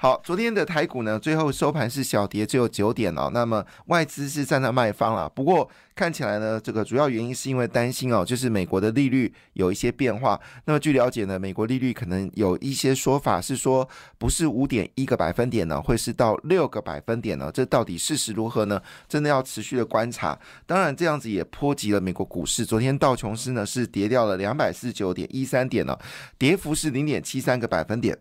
好，昨天的台股呢，最后收盘是小跌，只有九点哦。那么外资是站在卖方了，不过看起来呢，这个主要原因是因为担心哦，就是美国的利率有一些变化。那么据了解呢，美国利率可能有一些说法是说，不是五点一个百分点呢，会是到六个百分点呢。这到底事实如何呢？真的要持续的观察。当然，这样子也波及了美国股市。昨天道琼斯呢是跌掉了两百四十九点一三点呢，跌幅是零点七三个百分点。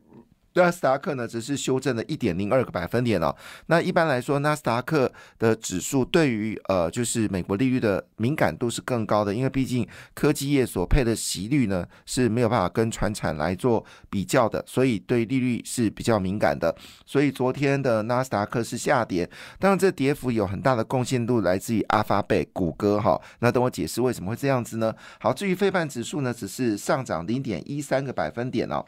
纳斯达克呢，只是修正了一点零二个百分点哦。那一般来说，纳斯达克的指数对于呃，就是美国利率的敏感度是更高的，因为毕竟科技业所配的息率呢是没有办法跟船产来做比较的，所以对利率是比较敏感的。所以昨天的纳斯达克是下跌，当然这跌幅有很大的贡献度来自于阿发贝、谷歌哈。那等我解释为什么会这样子呢？好，至于费半指数呢，只是上涨零点一三个百分点哦。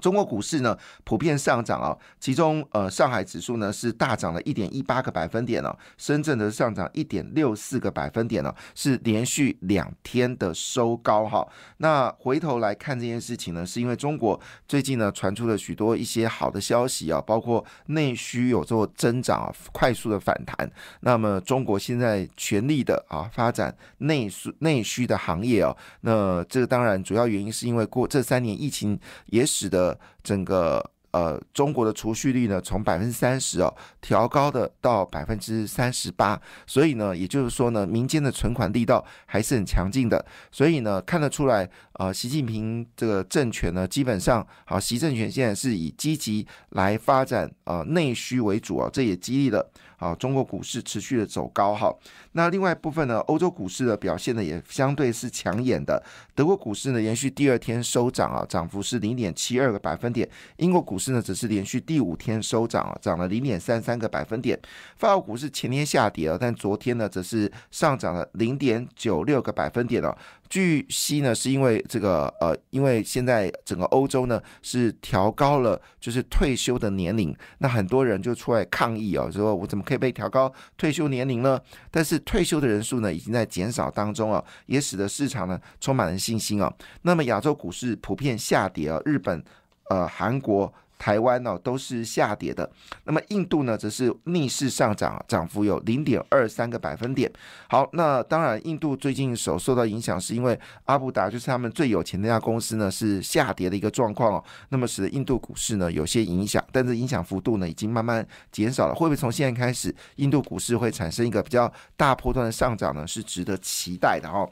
中国股市呢普遍上涨啊，其中呃上海指数呢是大涨了一点一八个百分点哦，深圳的上涨一点六四个百分点呢，是连续两天的收高哈。那回头来看这件事情呢，是因为中国最近呢传出了许多一些好的消息啊，包括内需有做增长啊，快速的反弹。那么中国现在全力的啊发展内需内需的行业哦，那这个当然主要原因是因为过这三年疫情也使得整个呃，中国的储蓄率呢，从百分之三十哦调高的到百分之三十八，所以呢，也就是说呢，民间的存款力道还是很强劲的，所以呢，看得出来，呃，习近平这个政权呢，基本上好，习政权现在是以积极来发展呃内需为主啊，这也激励了。啊，中国股市持续的走高哈。那另外一部分呢，欧洲股市的表现呢也相对是抢眼的。德国股市呢连续第二天收涨啊，涨幅是零点七二个百分点。英国股市呢只是连续第五天收涨啊，涨了零点三三个百分点。法国股市前天下跌了，但昨天呢则是上涨了零点九六个百分点了。据悉呢，是因为这个呃，因为现在整个欧洲呢是调高了就是退休的年龄，那很多人就出来抗议哦，说我怎么可以被调高退休年龄呢？但是退休的人数呢已经在减少当中啊，也使得市场呢充满了信心啊。那么亚洲股市普遍下跌啊，日本、呃、韩国。台湾呢都是下跌的，那么印度呢则是逆势上涨，涨幅有零点二三个百分点。好，那当然印度最近所受到影响，是因为阿布达就是他们最有钱那家公司呢是下跌的一个状况哦，那么使得印度股市呢有些影响，但是影响幅度呢已经慢慢减少了。会不会从现在开始，印度股市会产生一个比较大波段的上涨呢？是值得期待的哦。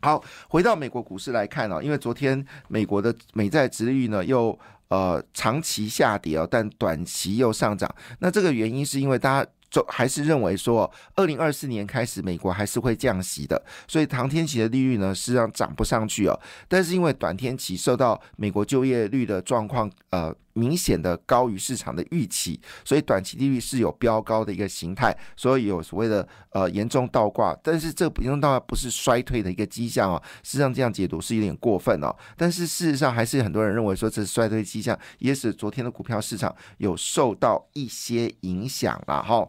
好，回到美国股市来看哦，因为昨天美国的美债殖利率呢又。呃，长期下跌哦，但短期又上涨。那这个原因是因为大家就还是认为说，二零二四年开始美国还是会降息的，所以长天期的利率呢实际上涨不上去哦。但是因为短天期受到美国就业率的状况，呃。明显的高于市场的预期，所以短期利率是有飙高的一个形态，所以有所谓的呃严重倒挂，但是这严重倒挂不是衰退的一个迹象哦，事实上这样解读是有点过分哦，但是事实上还是很多人认为说这是衰退迹象，也使昨天的股票市场有受到一些影响了哈。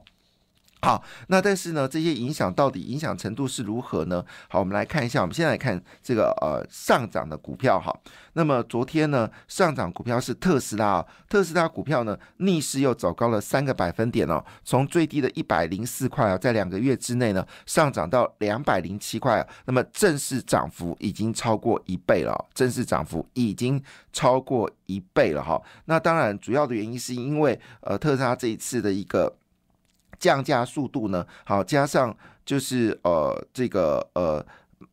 好，那但是呢，这些影响到底影响程度是如何呢？好，我们来看一下，我们先来看这个呃上涨的股票哈。那么昨天呢，上涨股票是特斯拉，特斯拉股票呢逆势又走高了三个百分点哦，从最低的一百零四块啊，在两个月之内呢上涨到两百零七块啊，那么正式涨幅已经超过一倍了，正式涨幅已经超过一倍了哈。那当然，主要的原因是因为呃特斯拉这一次的一个。降价速度呢？好，加上就是呃，这个呃，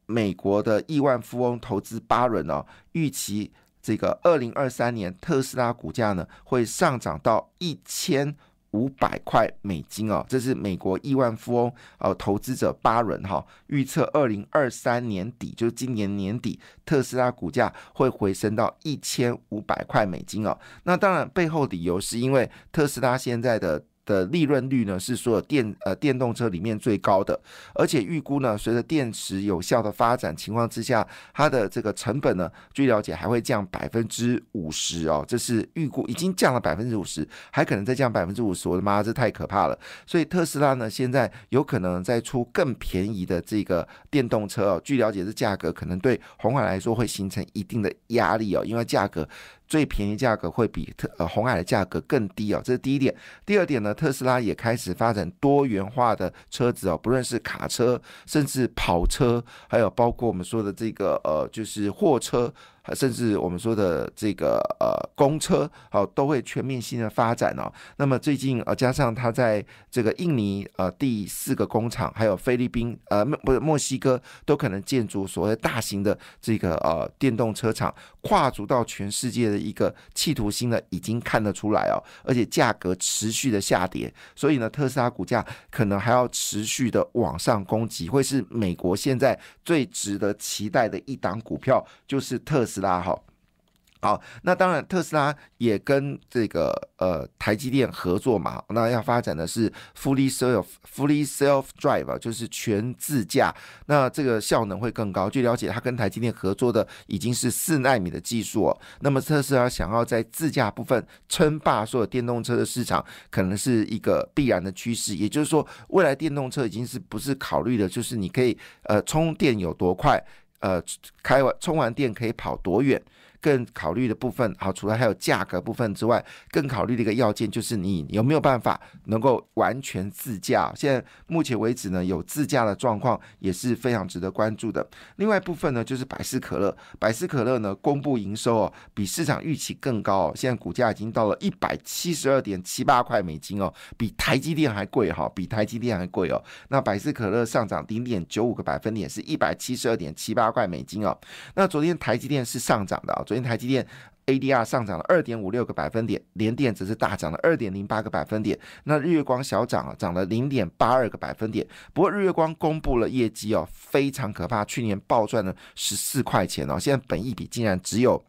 美国的亿万富翁投资巴伦哦，预期这个二零二三年特斯拉股价呢会上涨到一千五百块美金哦，这是美国亿万富翁呃投资者巴伦哈预测二零二三年底，就是今年年底特斯拉股价会回升到一千五百块美金哦。那当然背后理由是因为特斯拉现在的。的利润率呢是所有电呃电动车里面最高的，而且预估呢，随着电池有效的发展情况之下，它的这个成本呢，据了解还会降百分之五十哦，这是预估已经降了百分之五十，还可能再降百分之五十，我的妈，这太可怕了！所以特斯拉呢，现在有可能再出更便宜的这个电动车哦，据了解，这价格可能对红海来说会形成一定的压力哦，因为价格。最便宜价格会比特呃红海的价格更低哦，这是第一点。第二点呢，特斯拉也开始发展多元化的车子哦，不论是卡车，甚至跑车，还有包括我们说的这个呃，就是货车。甚至我们说的这个呃公车，好都会全面性的发展哦。那么最近呃加上它在这个印尼呃第四个工厂，还有菲律宾呃不是墨西哥都可能建筑所谓大型的这个呃电动车厂，跨足到全世界的一个企图心呢，已经看得出来哦。而且价格持续的下跌，所以呢特斯拉股价可能还要持续的往上攻击，会是美国现在最值得期待的一档股票，就是特。斯斯拉哈。好，那当然，特斯拉也跟这个呃台积电合作嘛。那要发展的是 fully self fully self drive，就是全自驾。那这个效能会更高。据了解，它跟台积电合作的已经是四纳米的技术。那么特斯拉想要在自驾部分称霸所有电动车的市场，可能是一个必然的趋势。也就是说，未来电动车已经是不是考虑的，就是你可以呃充电有多快。呃，开完充完电可以跑多远？更考虑的部分，好，除了还有价格部分之外，更考虑的一个要件就是你有没有办法能够完全自驾。现在目前为止呢，有自驾的状况也是非常值得关注的。另外一部分呢，就是百事可乐，百事可乐呢公布营收哦，比市场预期更高哦，现在股价已经到了一百七十二点七八块美金哦，比台积电还贵哈，比台积电还贵哦。那百事可乐上涨零点九五个百分点，是一百七十二点七八块美金哦。那昨天台积电是上涨的啊。昨天台积电 ADR 上涨了二点五六个百分点，联电则是大涨了二点零八个百分点。那日月光小涨啊，涨了零点八二个百分点。不过日月光公布了业绩哦，非常可怕，去年暴赚了十四块钱哦，现在本益比竟然只有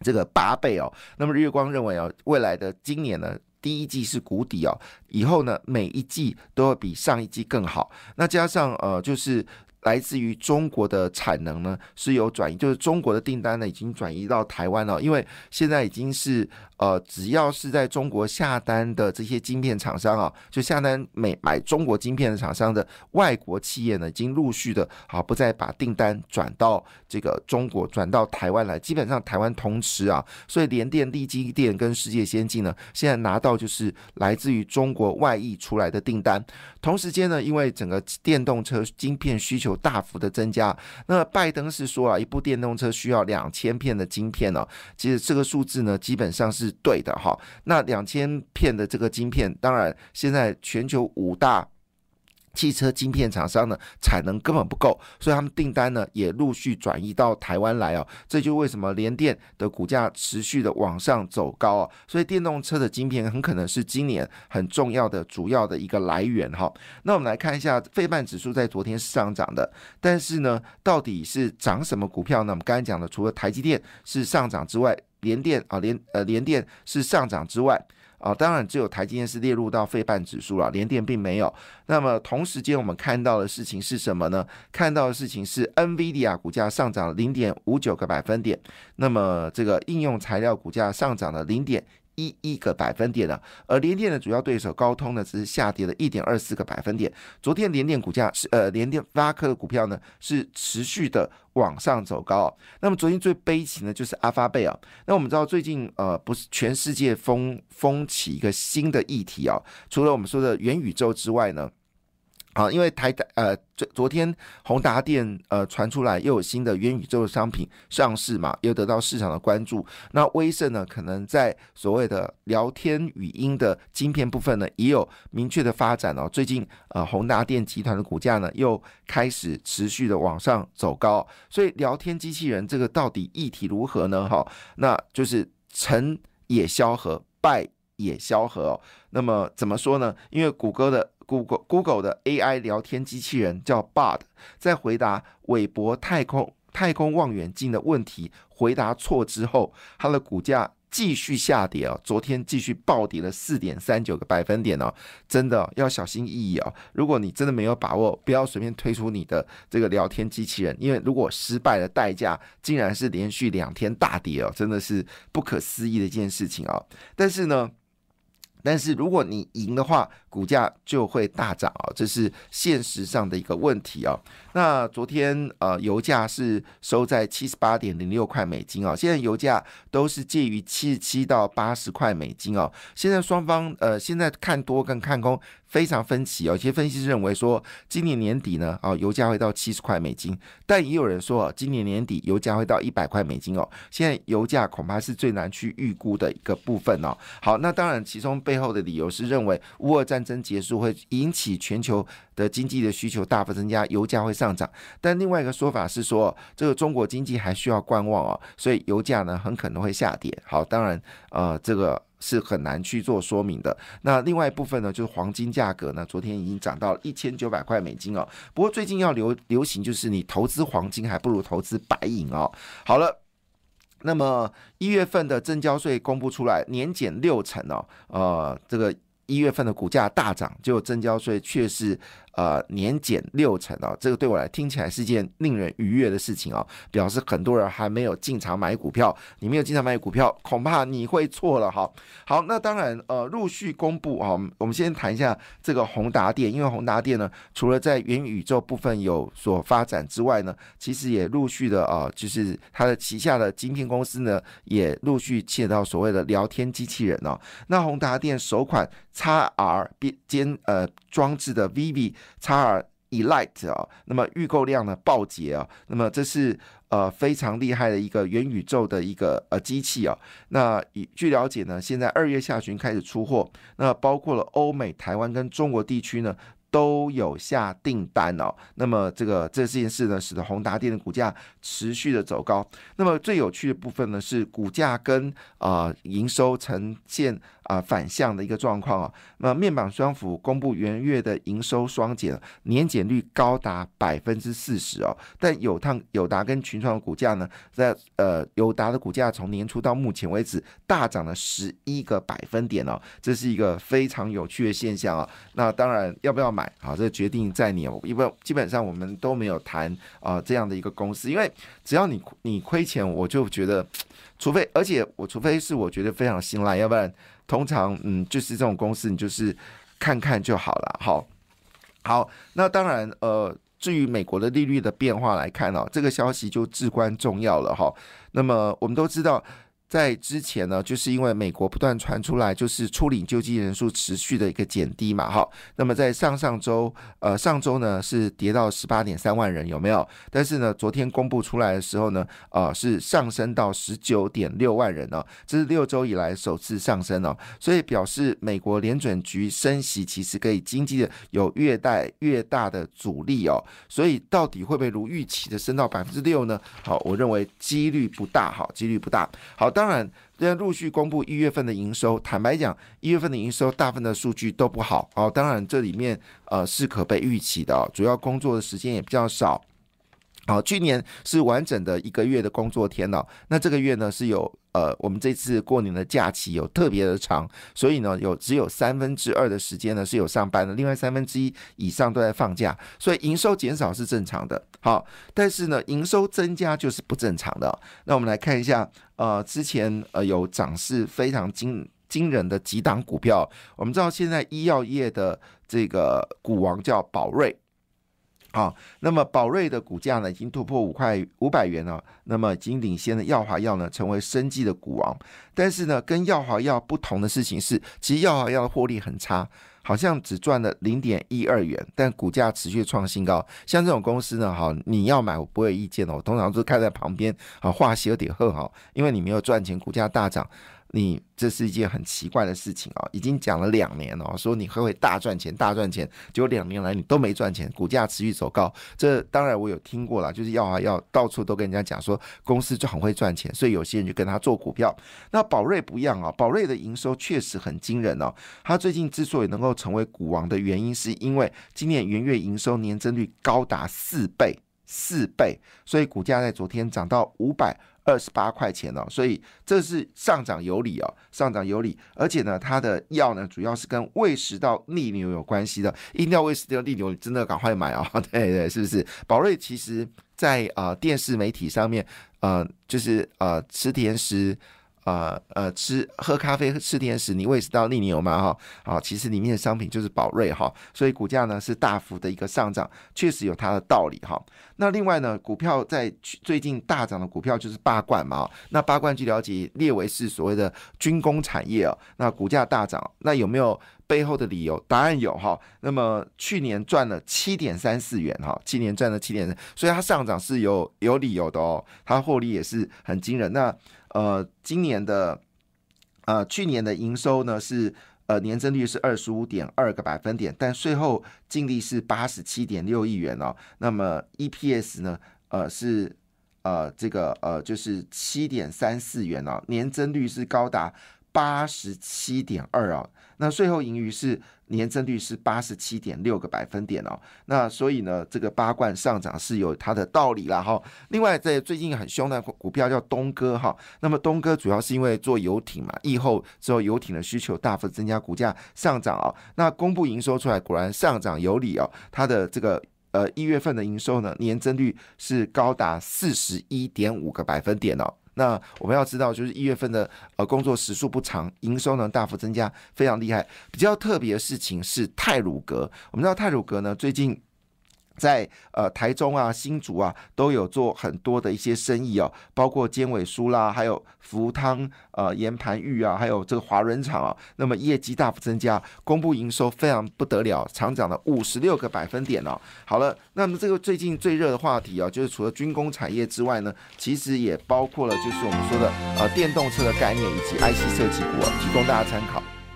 这个八倍哦。那么日月光认为哦，未来的今年呢，第一季是谷底哦，以后呢每一季都会比上一季更好。那加上呃，就是。来自于中国的产能呢是有转移，就是中国的订单呢已经转移到台湾了，因为现在已经是呃，只要是在中国下单的这些晶片厂商啊，就下单买买中国晶片的厂商的外国企业呢，已经陆续的啊不再把订单转到这个中国，转到台湾来，基本上台湾通吃啊，所以联电、力基电跟世界先进呢，现在拿到就是来自于中国外溢出来的订单，同时间呢，因为整个电动车晶片需求。大幅的增加，那拜登是说啊，一部电动车需要两千片的晶片哦。其实这个数字呢，基本上是对的哈。那两千片的这个晶片，当然现在全球五大。汽车晶片厂商呢，产能根本不够，所以他们订单呢也陆续转移到台湾来哦。这就为什么联电的股价持续的往上走高啊。所以电动车的晶片很可能是今年很重要的主要的一个来源哈。那我们来看一下，费半指数在昨天是上涨的，但是呢，到底是涨什么股票呢？我们刚才讲的，除了台积电是上涨之外，联电啊联呃联电是上涨之外。啊，当然只有台积电是列入到费半指数了，联电并没有。那么同时间我们看到的事情是什么呢？看到的事情是 NVIDIA 股价上涨零点五九个百分点，那么这个应用材料股价上涨了零点。一一个百分点的，而联电的主要对手高通呢，只是下跌了一点二四个百分点。昨天联电股价是呃，联电发科的股票呢是持续的往上走高。那么昨天最悲情的就是阿发贝啊。那我们知道最近呃，不是全世界风风起一个新的议题啊，除了我们说的元宇宙之外呢。啊，因为台达呃，昨昨天宏达电呃传出来又有新的元宇宙的商品上市嘛，又得到市场的关注。那威盛呢，可能在所谓的聊天语音的晶片部分呢，也有明确的发展哦。最近呃，宏达电集团的股价呢，又开始持续的往上走高。所以聊天机器人这个到底议题如何呢？哈，那就是成也萧何，败也萧何哦。那么怎么说呢？因为谷歌的。Google Google 的 AI 聊天机器人叫 Bard，在回答韦伯太空太空望远镜的问题回答错之后，它的股价继续下跌哦，昨天继续暴跌了四点三九个百分点哦，真的要小心翼翼哦。如果你真的没有把握，不要随便推出你的这个聊天机器人，因为如果失败的代价竟然是连续两天大跌哦，真的是不可思议的一件事情啊。但是呢。但是如果你赢的话，股价就会大涨啊，这是现实上的一个问题啊。那昨天呃，油价是收在七十八点零六块美金啊，现在油价都是介于七十七到八十块美金哦。现在双方呃，现在看多跟看空。非常分歧哦，有些分析师认为说，今年年底呢，啊，油价会到七十块美金，但也有人说，今年年底油价会到一百块美金哦。现在油价恐怕是最难去预估的一个部分哦。好，那当然，其中背后的理由是认为乌俄战争结束会引起全球的经济的需求大幅增加，油价会上涨。但另外一个说法是说，这个中国经济还需要观望哦，所以油价呢很可能会下跌。好，当然，呃，这个。是很难去做说明的。那另外一部分呢，就是黄金价格呢，昨天已经涨到一千九百块美金哦。不过最近要流流行，就是你投资黄金还不如投资白银哦。好了，那么一月份的正交税公布出来，年减六成哦。呃，这个一月份的股价大涨，就增交税却是。呃，年减六成啊，这个对我来听起来是件令人愉悦的事情啊，表示很多人还没有进场买股票，你没有进场买股票，恐怕你会错了哈。好，那当然，呃，陆续公布啊，我们先谈一下这个宏达电，因为宏达电呢，除了在元宇宙部分有所发展之外呢，其实也陆续的啊，就是它的旗下的晶片公司呢，也陆续切到所谓的聊天机器人哦。那宏达电首款 XR 兼呃装置的 Vivi。叉尔 Elite 啊，那么预购量呢暴捷啊，那么这是呃非常厉害的一个元宇宙的一个呃机器啊。那以据了解呢，现在二月下旬开始出货，那包括了欧美、台湾跟中国地区呢。都有下订单哦，那么这个这件事呢，使得宏达电的股价持续的走高。那么最有趣的部分呢，是股价跟啊营收呈现啊反向的一个状况啊。那面板双幅公布元月的营收双减，年减率高达百分之四十哦。但友汤友达跟群创的股价呢，在呃友达的股价从年初到目前为止大涨了十一个百分点哦，这是一个非常有趣的现象啊。那当然要不要买？好，这决定在你。因为基本上我们都没有谈啊这样的一个公司，因为只要你你亏钱，我就觉得，除非而且我除非是我觉得非常信赖，要不然通常嗯就是这种公司你就是看看就好了。好，好，那当然呃，至于美国的利率的变化来看哦，这个消息就至关重要了哈。那么我们都知道。在之前呢，就是因为美国不断传出来，就是出领救济人数持续的一个减低嘛，哈。那么在上上周，呃，上周呢是跌到十八点三万人，有没有？但是呢，昨天公布出来的时候呢，呃，是上升到十九点六万人哦，这是六周以来首次上升哦，所以表示美国联准局升息其实可以经济的有越带越大的阻力哦，所以到底会不会如预期的升到百分之六呢？好，我认为几率不大，好，几率不大，好，当。然，现在陆续公布一月份的营收。坦白讲，一月份的营收大部分的数据都不好哦。当然，这里面呃是可被预期的，主要工作的时间也比较少。好，去年是完整的一个月的工作天了，那这个月呢是有呃，我们这次过年的假期有特别的长，所以呢有只有三分之二的时间呢是有上班的，另外三分之一以上都在放假，所以营收减少是正常的。好，但是呢营收增加就是不正常的。那我们来看一下，呃，之前呃有涨势非常惊惊人的几档股票，我们知道现在医药业的这个股王叫宝瑞。好，那么宝瑞的股价呢，已经突破五块五百元了。那么，已经领先的耀华药呢，成为生技的股王。但是呢，跟耀华药不同的事情是，其实耀华药的获利很差，好像只赚了零点一二元，但股价持续创新高。像这种公司呢，哈，你要买我不会有意见哦，我通常都是看在旁边，好，话有点喝好，因为你没有赚钱，股价大涨。你这是一件很奇怪的事情啊！已经讲了两年了，说你会会大赚钱、大赚钱，结果两年来你都没赚钱，股价持续走高。这当然我有听过了，就是要啊要到处都跟人家讲说公司就很会赚钱，所以有些人就跟他做股票。那宝瑞不一样啊，宝瑞的营收确实很惊人哦。他最近之所以能够成为股王的原因，是因为今年元月营收年增率高达四倍。四倍，所以股价在昨天涨到五百二十八块钱哦，所以这是上涨有理哦，上涨有理，而且呢，它的药呢主要是跟胃食道逆流有关系的，一定要胃食道逆流，真的赶快买哦！对对，是不是？宝瑞其实在呃电视媒体上面，呃，就是呃吃甜食。呃呃，吃喝咖啡吃甜食，你胃食道逆流吗？哈，啊，其实里面的商品就是宝瑞哈，所以股价呢是大幅的一个上涨，确实有它的道理哈。那另外呢，股票在最近大涨的股票就是八冠嘛，那八冠据了解列为是所谓的军工产业哦，那股价大涨，那有没有背后的理由？答案有哈。那么去年赚了七点三四元哈，去年赚了七点，所以它上涨是有有理由的哦，它获利也是很惊人。那呃，今年的呃，去年的营收呢是呃年增率是二十五点二个百分点，但税后净利是八十七点六亿元哦。那么 EPS 呢，呃是呃这个呃就是七点三四元哦，年增率是高达八十七点二哦。那税后盈余是。年增率是八十七点六个百分点哦，那所以呢，这个八冠上涨是有它的道理啦哈。另外，在最近很凶的股票叫东哥哈，那么东哥主要是因为做游艇嘛，疫后之后游艇的需求大幅增加，股价上涨哦。那公布营收出来，果然上涨有理哦。它的这个呃一月份的营收呢，年增率是高达四十一点五个百分点哦。那我们要知道，就是一月份的呃工作时数不长，营收呢大幅增加，非常厉害。比较特别的事情是泰鲁格，我们知道泰鲁格呢最近。在呃台中啊新竹啊都有做很多的一些生意哦，包括尖尾酥啦，还有福汤呃盐盘玉啊，还有这个华润厂啊，那么业绩大幅增加，公布营收非常不得了，长涨了五十六个百分点哦。好了，那么这个最近最热的话题啊，就是除了军工产业之外呢，其实也包括了就是我们说的呃电动车的概念以及 IC 设计股，提供大家参考。